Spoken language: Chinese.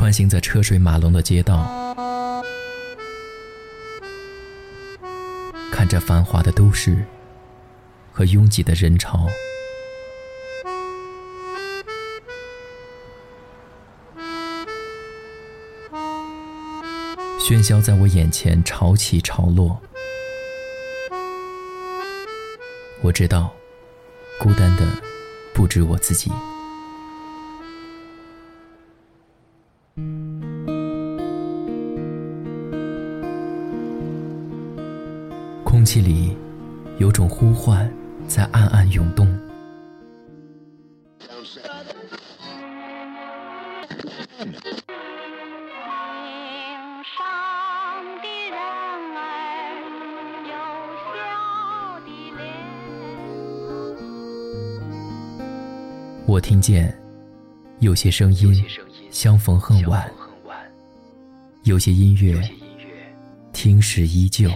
穿行在车水马龙的街道，看着繁华的都市和拥挤的人潮，喧嚣在我眼前潮起潮落。我知道，孤单的不止我自己。空气里有种呼唤在暗暗涌动。我听见有些声音相逢恨晚，有些音乐听时依旧。